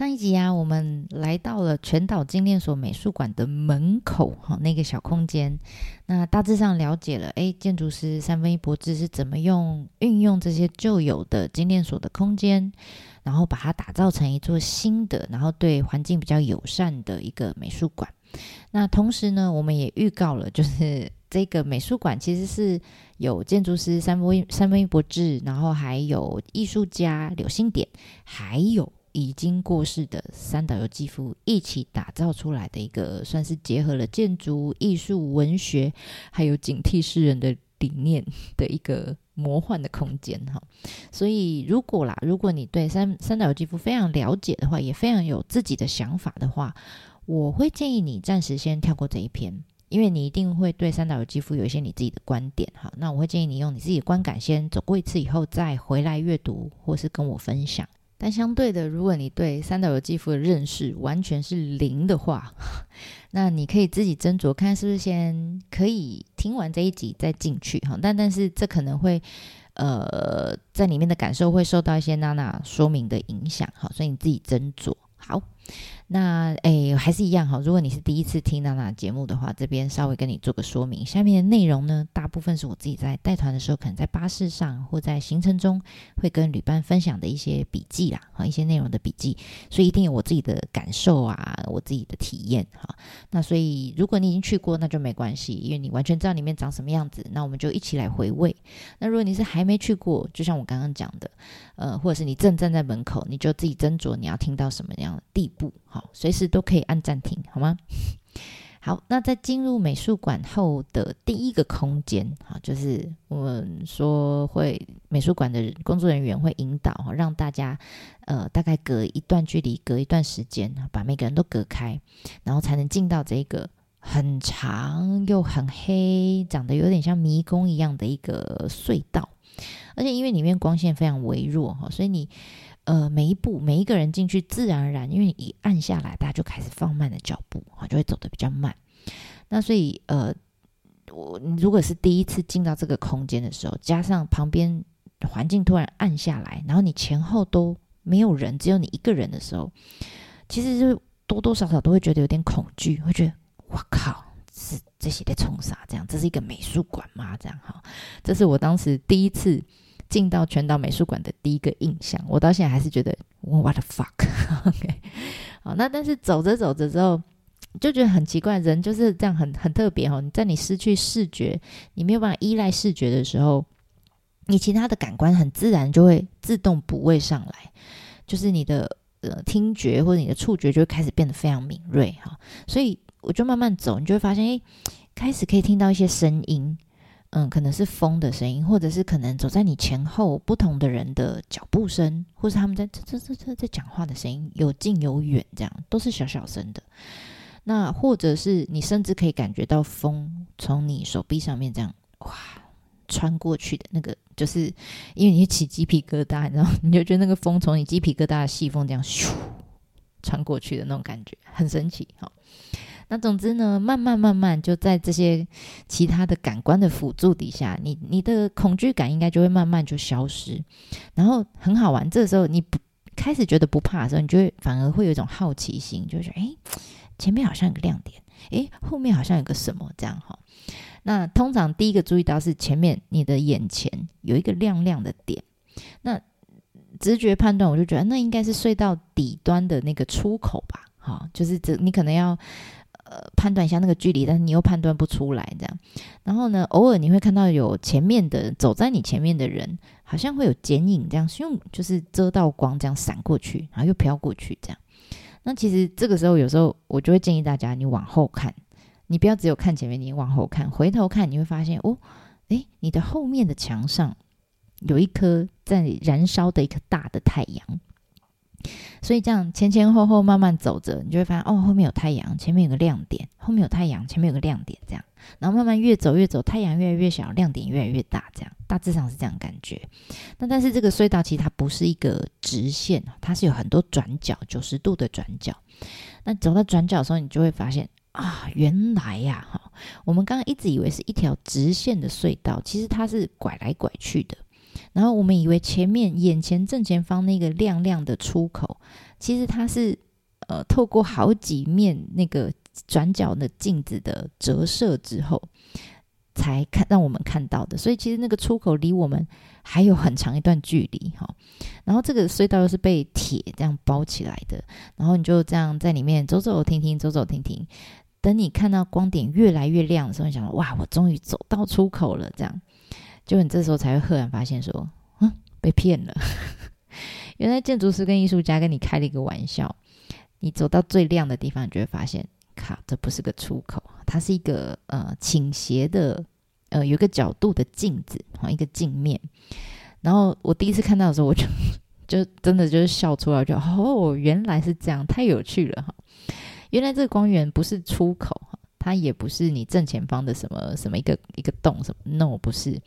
上一集啊，我们来到了全岛精炼所美术馆的门口，哈，那个小空间。那大致上了解了，哎，建筑师三分一博志是怎么用运用这些旧有的精炼所的空间，然后把它打造成一座新的，然后对环境比较友善的一个美术馆。那同时呢，我们也预告了，就是这个美术馆其实是有建筑师三分三分一博志，然后还有艺术家柳信典，还有。已经过世的三岛由纪夫一起打造出来的一个，算是结合了建筑、艺术、文学，还有警惕世人的理念的一个魔幻的空间哈。所以，如果啦，如果你对三三岛由纪夫非常了解的话，也非常有自己的想法的话，我会建议你暂时先跳过这一篇，因为你一定会对三岛由纪夫有一些你自己的观点哈。那我会建议你用你自己的观感先走过一次以后，再回来阅读或是跟我分享。但相对的，如果你对三岛由纪夫的认识完全是零的话，那你可以自己斟酌看是不是先可以听完这一集再进去哈。但但是这可能会呃在里面的感受会受到一些娜娜说明的影响哈，所以你自己斟酌好。那诶，还是一样哈。如果你是第一次听娜娜节目的话，这边稍微跟你做个说明。下面的内容呢，大部分是我自己在带团的时候，可能在巴士上或在行程中会跟旅伴分享的一些笔记啦，哈，一些内容的笔记。所以一定有我自己的感受啊，我自己的体验哈。那所以如果你已经去过，那就没关系，因为你完全知道里面长什么样子。那我们就一起来回味。那如果你是还没去过，就像我刚刚讲的，呃，或者是你正站在门口，你就自己斟酌你要听到什么样的地步，好，随时都可以按暂停，好吗？好，那在进入美术馆后的第一个空间，哈，就是我们说会美术馆的工作人员会引导，让大家呃大概隔一段距离，隔一段时间，把每个人都隔开，然后才能进到这个很长又很黑，长得有点像迷宫一样的一个隧道。而且因为里面光线非常微弱哈，所以你呃每一步每一个人进去，自然而然，因为一按下来，大家就开始放慢了脚步哈，就会走得比较慢。那所以呃，我如果是第一次进到这个空间的时候，加上旁边环境突然暗下来，然后你前后都没有人，只有你一个人的时候，其实就多多少少都会觉得有点恐惧，会觉得我靠。是这些在冲啥？这样，这是一个美术馆吗？这样哈，这是我当时第一次进到全岛美术馆的第一个印象。我到现在还是觉得，What the fuck？OK，好，那但是走着走着之后，就觉得很奇怪，人就是这样很很特别哈。你在你失去视觉，你没有办法依赖视觉的时候，你其他的感官很自然就会自动补位上来，就是你的呃听觉或者你的触觉就会开始变得非常敏锐哈，所以。我就慢慢走，你就会发现，诶，开始可以听到一些声音，嗯，可能是风的声音，或者是可能走在你前后不同的人的脚步声，或是他们在这这这这在讲话的声音，有近有远，这样都是小小声的。那或者是你甚至可以感觉到风从你手臂上面这样哇穿过去的那个，就是因为你起鸡皮疙瘩，然后 你就觉得那个风从你鸡皮疙瘩的细缝这样咻穿过去的那种感觉，很神奇，哈。那总之呢，慢慢慢慢就在这些其他的感官的辅助底下，你你的恐惧感应该就会慢慢就消失，然后很好玩。这时候你不开始觉得不怕的时候，你就会反而会有一种好奇心，就是诶，前面好像有个亮点，诶，后面好像有个什么这样哈。那通常第一个注意到是前面你的眼前有一个亮亮的点，那直觉判断我就觉得那应该是隧道底端的那个出口吧，哈，就是这你可能要。呃，判断一下那个距离，但是你又判断不出来，这样。然后呢，偶尔你会看到有前面的走在你前面的人，好像会有剪影，这样用就是遮到光，这样闪过去，然后又飘过去，这样。那其实这个时候，有时候我就会建议大家，你往后看，你不要只有看前面，你往后看，回头看，你会发现哦，诶，你的后面的墙上有一颗在燃烧的一颗大的太阳。所以这样前前后后慢慢走着，你就会发现哦，后面有太阳，前面有个亮点，后面有太阳，前面有个亮点，这样，然后慢慢越走越走，太阳越来越小，亮点越来越大，这样大致上是这样感觉。那但是这个隧道其实它不是一个直线，它是有很多转角，九十度的转角。那走到转角的时候，你就会发现啊，原来呀，哈，我们刚刚一直以为是一条直线的隧道，其实它是拐来拐去的。然后我们以为前面眼前正前方那个亮亮的出口，其实它是呃透过好几面那个转角的镜子的折射之后，才看让我们看到的。所以其实那个出口离我们还有很长一段距离哈。然后这个隧道又是被铁这样包起来的，然后你就这样在里面走走停停，走走停停。等你看到光点越来越亮的时候，你想哇，我终于走到出口了，这样。就你这时候才会赫然发现说，嗯，被骗了。原来建筑师跟艺术家跟你开了一个玩笑。你走到最亮的地方，你就会发现，靠，这不是个出口，它是一个呃倾斜的，呃有一个角度的镜子，一个镜面。然后我第一次看到的时候，我就就真的就是笑出来，就哦，原来是这样，太有趣了哈。原来这个光源不是出口哈。它也不是你正前方的什么什么一个一个洞什么，no 不是，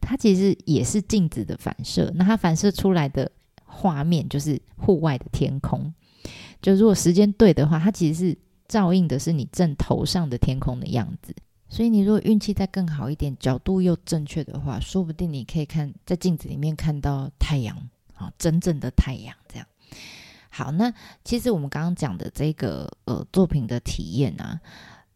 它其实也是镜子的反射。那它反射出来的画面就是户外的天空。就如果时间对的话，它其实是照应的是你正头上的天空的样子。所以你如果运气再更好一点，角度又正确的话，说不定你可以看在镜子里面看到太阳啊，真正的太阳这样。好，那其实我们刚刚讲的这个呃作品的体验啊。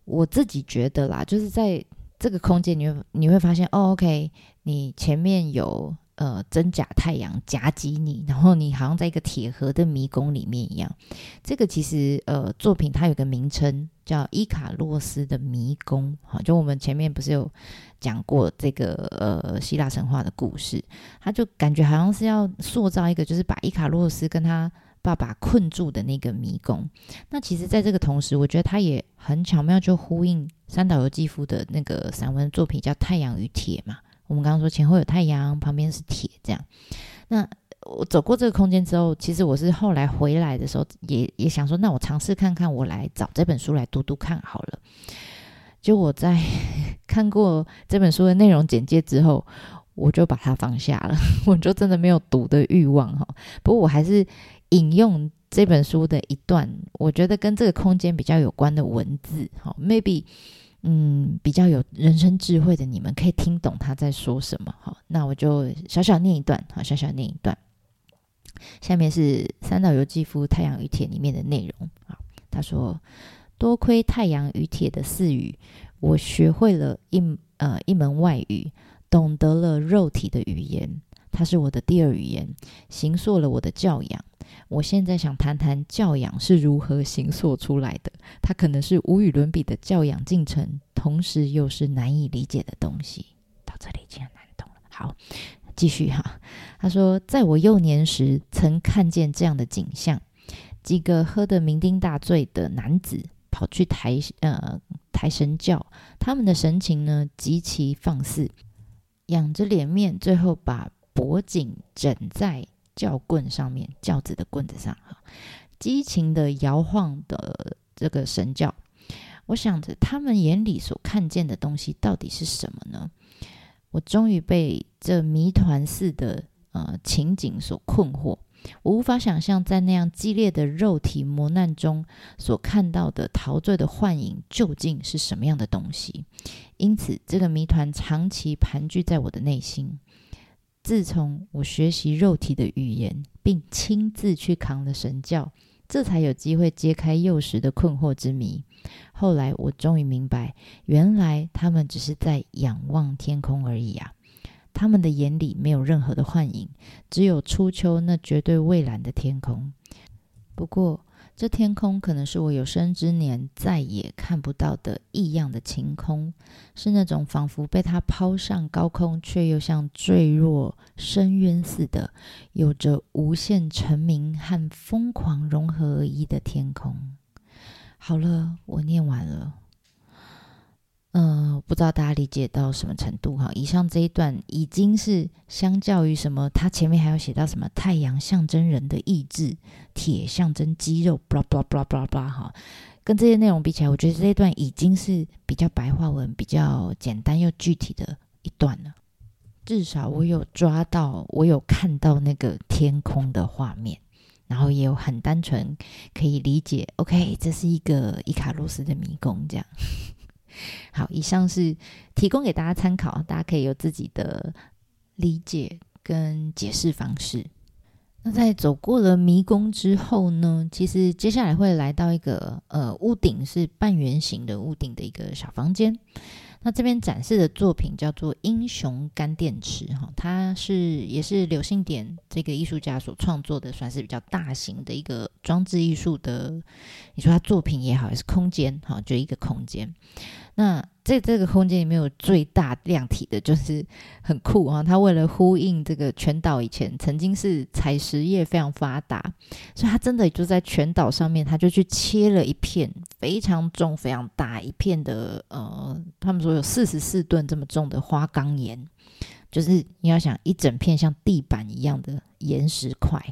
我自己觉得啦，就是在这个空间，你会你会发现，哦，OK，你前面有呃真假太阳夹击你，然后你好像在一个铁盒的迷宫里面一样。这个其实呃作品它有个名称叫伊卡洛斯的迷宫，好，就我们前面不是有讲过这个呃希腊神话的故事，他就感觉好像是要塑造一个，就是把伊卡洛斯跟他。爸爸困住的那个迷宫，那其实，在这个同时，我觉得他也很巧妙，就呼应三岛由纪夫的那个散文作品，叫《太阳与铁》嘛。我们刚刚说前后有太阳，旁边是铁，这样。那我走过这个空间之后，其实我是后来回来的时候也，也也想说，那我尝试看看，我来找这本书来读读看好了。就我在看过这本书的内容简介之后，我就把它放下了，我就真的没有读的欲望哈。不过我还是。引用这本书的一段，我觉得跟这个空间比较有关的文字，好，maybe，嗯，比较有人生智慧的你们可以听懂他在说什么，好，那我就小小念一段，好，小小念一段。下面是三岛由纪夫《太阳与铁》里面的内容，好，他说：多亏《太阳与铁》的四语，我学会了一呃一门外语，懂得了肉体的语言，它是我的第二语言，形塑了我的教养。我现在想谈谈教养是如何形塑出来的。它可能是无与伦比的教养进程，同时又是难以理解的东西。到这里已经很难懂了。好，继续哈。他说，在我幼年时曾看见这样的景象：几个喝得酩酊大醉的男子跑去抬呃抬神轿，他们的神情呢极其放肆，仰着脸面，最后把脖颈枕在。轿棍上面，轿子的棍子上，哈，激情的摇晃的这个神轿。我想着，他们眼里所看见的东西到底是什么呢？我终于被这谜团似的呃情景所困惑。我无法想象，在那样激烈的肉体磨难中所看到的陶醉的幻影究竟是什么样的东西。因此，这个谜团长期盘踞在我的内心。自从我学习肉体的语言，并亲自去扛了神教，这才有机会揭开幼时的困惑之谜。后来我终于明白，原来他们只是在仰望天空而已啊！他们的眼里没有任何的幻影，只有初秋那绝对蔚蓝的天空。不过，这天空可能是我有生之年再也看不到的异样的晴空，是那种仿佛被它抛上高空，却又像坠落深渊似的，有着无限沉明和疯狂融合而一的天空。好了，我念完了。嗯、呃，不知道大家理解到什么程度哈。以上这一段已经是相较于什么，它前面还有写到什么太阳象征人的意志，铁象征肌肉，blah blah blah blah blah 哈。跟这些内容比起来，我觉得这一段已经是比较白话文、比较简单又具体的一段了。至少我有抓到，我有看到那个天空的画面，然后也有很单纯可以理解。OK，这是一个伊卡洛斯的迷宫，这样。好，以上是提供给大家参考，大家可以有自己的理解跟解释方式。那在走过了迷宫之后呢，其实接下来会来到一个呃屋顶是半圆形的屋顶的一个小房间。那这边展示的作品叫做《英雄干电池》哈，它是也是柳信典这个艺术家所创作的，算是比较大型的一个装置艺术的。你说它作品也好，还是空间哈，就一个空间。那在这个空间里面有最大量体的，就是很酷啊！他为了呼应这个全岛以前曾经是采石业非常发达，所以他真的就在全岛上面，他就去切了一片非常重、非常大一片的呃，他们说有四十四吨这么重的花岗岩，就是你要想一整片像地板一样的岩石块，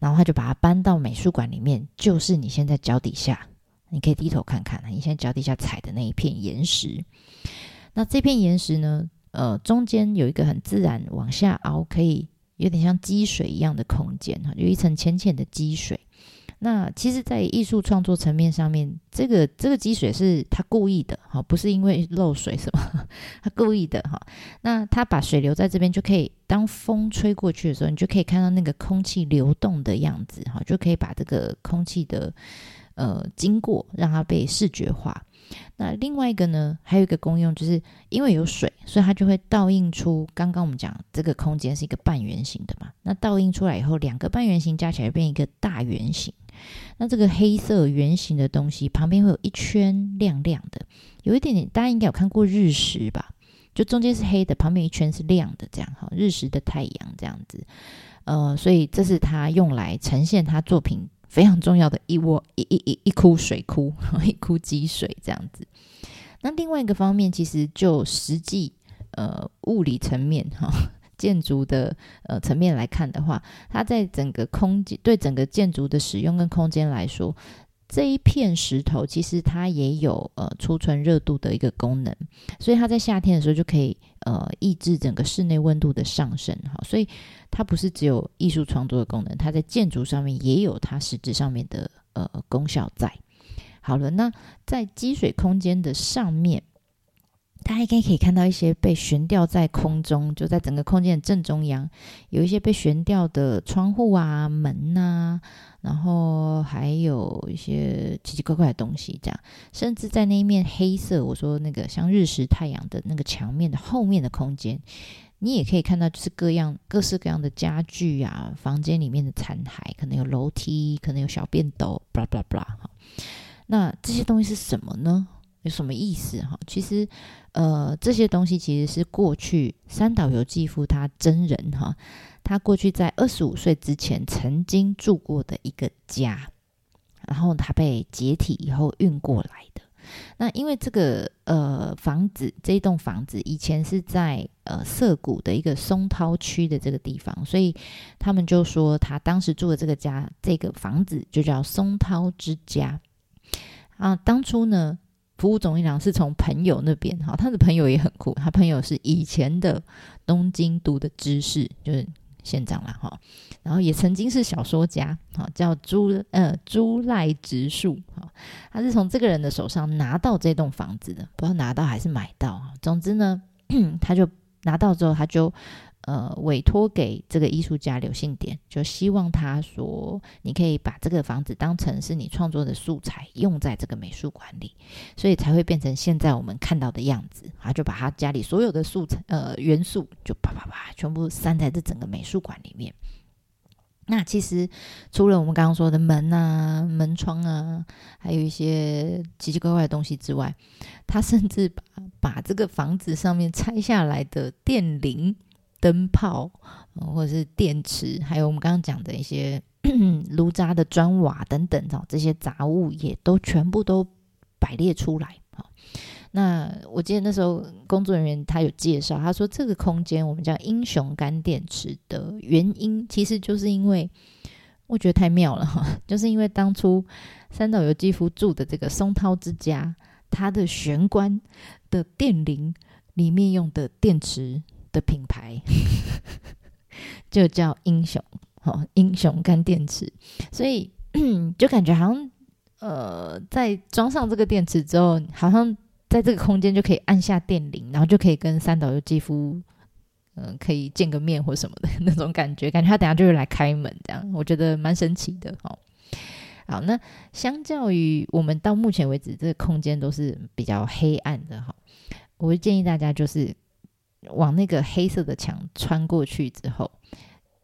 然后他就把它搬到美术馆里面，就是你现在脚底下。你可以低头看看，你现在脚底下踩的那一片岩石，那这片岩石呢，呃，中间有一个很自然往下凹，可以有点像积水一样的空间哈，有一层浅浅的积水。那其实，在艺术创作层面上面，这个这个积水是他故意的哈，不是因为漏水什么，他故意的哈。那他把水留在这边，就可以当风吹过去的时候，你就可以看到那个空气流动的样子哈，就可以把这个空气的。呃，经过让它被视觉化。那另外一个呢，还有一个功用，就是因为有水，所以它就会倒映出刚刚我们讲这个空间是一个半圆形的嘛。那倒映出来以后，两个半圆形加起来变一个大圆形。那这个黑色圆形的东西旁边会有一圈亮亮的，有一点点，大家应该有看过日食吧？就中间是黑的，旁边一圈是亮的，这样哈，日食的太阳这样子。呃，所以这是他用来呈现他作品。非常重要的一窝一一一一窟水库，一窟 积水这样子。那另外一个方面，其实就实际呃物理层面哈，建筑的呃层面来看的话，它在整个空间对整个建筑的使用跟空间来说。这一片石头其实它也有呃储存热度的一个功能，所以它在夏天的时候就可以呃抑制整个室内温度的上升哈，所以它不是只有艺术创作的功能，它在建筑上面也有它实质上面的呃功效在。好了，那在积水空间的上面，大家应该可以看到一些被悬吊在空中，就在整个空间的正中央，有一些被悬吊的窗户啊、门呐。然后还有一些奇奇怪怪的东西，这样，甚至在那一面黑色，我说那个像日食太阳的那个墙面的后面的空间，你也可以看到，就是各样各式各样的家具啊，房间里面的残骸，可能有楼梯，可能有小便斗，blah blah blah 哈。那这些东西是什么呢？有什么意思哈？其实，呃，这些东西其实是过去三岛由纪夫他真人哈，他过去在二十五岁之前曾经住过的一个家，然后他被解体以后运过来的。那因为这个呃房子这一栋房子以前是在呃涩谷的一个松涛区的这个地方，所以他们就说他当时住的这个家这个房子就叫松涛之家啊。当初呢。服务总一郎是从朋友那边哈，他的朋友也很酷，他朋友是以前的东京都的知事，就是县长啦哈，然后也曾经是小说家，哈，叫朱呃朱赖直树哈，他是从这个人的手上拿到这栋房子的，不知道拿到还是买到，总之呢，他就拿到之后他就。呃，委托给这个艺术家刘信典，就希望他说，你可以把这个房子当成是你创作的素材，用在这个美术馆里，所以才会变成现在我们看到的样子。他就把他家里所有的素材呃元素，就啪啪啪全部塞在这整个美术馆里面。那其实除了我们刚刚说的门啊、门窗啊，还有一些奇奇怪怪的东西之外，他甚至把把这个房子上面拆下来的电铃。灯泡，或者是电池，还有我们刚刚讲的一些 炉渣的砖瓦等等，这些杂物也都全部都摆列出来。那我记得那时候工作人员他有介绍，他说这个空间我们叫英雄干电池的原因，其实就是因为我觉得太妙了哈，就是因为当初三岛由纪夫住的这个松涛之家，它的玄关的电铃里面用的电池的品牌 就叫英雄，哦，英雄干电池，所以 就感觉好像呃，在装上这个电池之后，好像。在这个空间就可以按下电铃，然后就可以跟三岛由纪夫，嗯、可以见个面或什么的那种感觉，感觉他等下就会来开门，这样我觉得蛮神奇的哦。好，那相较于我们到目前为止这个空间都是比较黑暗的哈，我会建议大家就是往那个黑色的墙穿过去之后，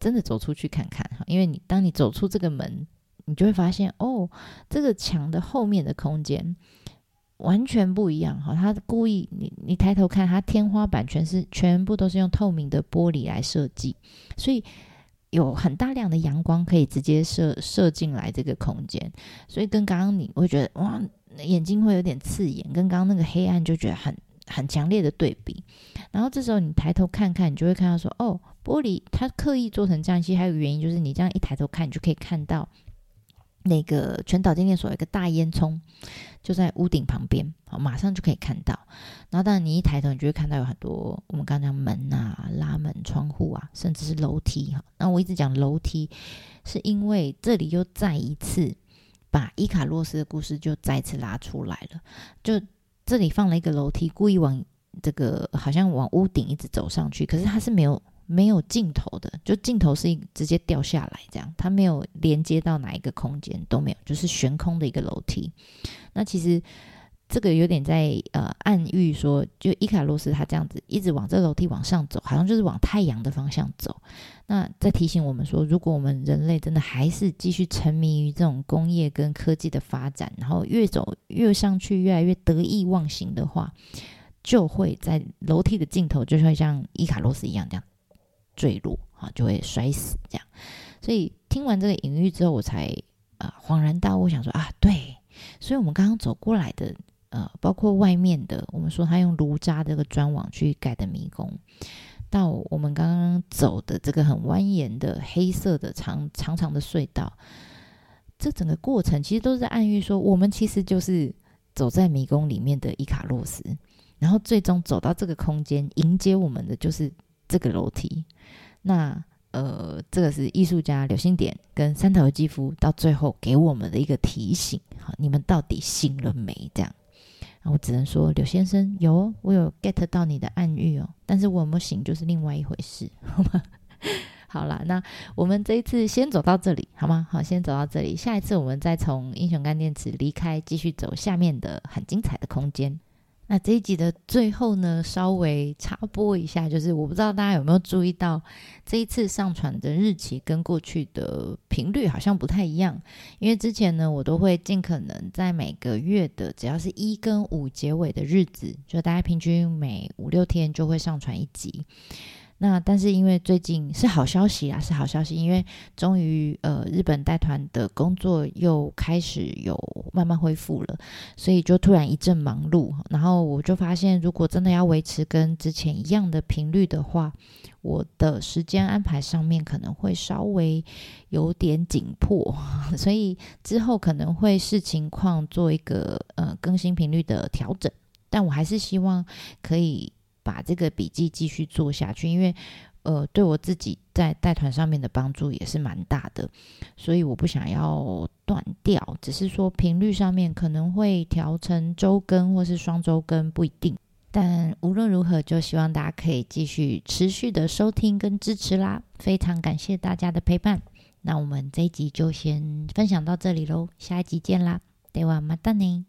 真的走出去看看哈，因为你当你走出这个门，你就会发现哦，这个墙的后面的空间。完全不一样哈，他故意你你抬头看，它天花板全是全部都是用透明的玻璃来设计，所以有很大量的阳光可以直接射射进来这个空间，所以跟刚刚你会觉得哇眼睛会有点刺眼，跟刚刚那个黑暗就觉得很很强烈的对比。然后这时候你抬头看看，你就会看到说哦，玻璃它刻意做成这样，其实还有原因就是你这样一抬头看，你就可以看到。那个全岛精炼所有一个大烟囱，就在屋顶旁边，好，马上就可以看到。然后，当然你一抬头，你就会看到有很多我们刚刚讲门啊、拉门、窗户啊，甚至是楼梯哈。那我一直讲楼梯，是因为这里又再一次把伊卡洛斯的故事就再次拉出来了。就这里放了一个楼梯，故意往这个好像往屋顶一直走上去，可是它是没有。没有尽头的，就尽头是直接掉下来这样，它没有连接到哪一个空间都没有，就是悬空的一个楼梯。那其实这个有点在呃暗喻说，就伊卡洛斯他这样子一直往这楼梯往上走，好像就是往太阳的方向走。那在提醒我们说，如果我们人类真的还是继续沉迷于这种工业跟科技的发展，然后越走越上去，越来越得意忘形的话，就会在楼梯的尽头就会像伊卡洛斯一样这样。坠落啊，就会摔死这样。所以听完这个隐喻之后，我才啊恍然大悟，想说啊，对，所以我们刚刚走过来的，呃，包括外面的，我们说他用炉渣这个砖网去盖的迷宫，到我们刚刚走的这个很蜿蜒的黑色的长长长的隧道，这整个过程其实都是在暗喻说，我们其实就是走在迷宫里面的伊卡洛斯，然后最终走到这个空间，迎接我们的就是。这个楼梯，那呃，这个是艺术家柳星典跟三头肌肤到最后给我们的一个提醒，好，你们到底醒了没？这样，我只能说，柳先生有，我有 get 到你的暗喻哦，但是我有没有醒就是另外一回事，好吗？好啦，那我们这一次先走到这里，好吗？好，先走到这里，下一次我们再从英雄干电池离开，继续走下面的很精彩的空间。那这一集的最后呢，稍微插播一下，就是我不知道大家有没有注意到，这一次上传的日期跟过去的频率好像不太一样。因为之前呢，我都会尽可能在每个月的只要是一跟五结尾的日子，就大家平均每五六天就会上传一集。那但是因为最近是好消息啊，是好消息，因为终于呃日本带团的工作又开始有慢慢恢复了，所以就突然一阵忙碌，然后我就发现，如果真的要维持跟之前一样的频率的话，我的时间安排上面可能会稍微有点紧迫，所以之后可能会视情况做一个呃更新频率的调整，但我还是希望可以。把这个笔记继续做下去，因为呃，对我自己在带团上面的帮助也是蛮大的，所以我不想要断掉，只是说频率上面可能会调成周更或是双周更，不一定。但无论如何，就希望大家可以继续持续的收听跟支持啦，非常感谢大家的陪伴。那我们这一集就先分享到这里喽，下一集见啦，ではまたね。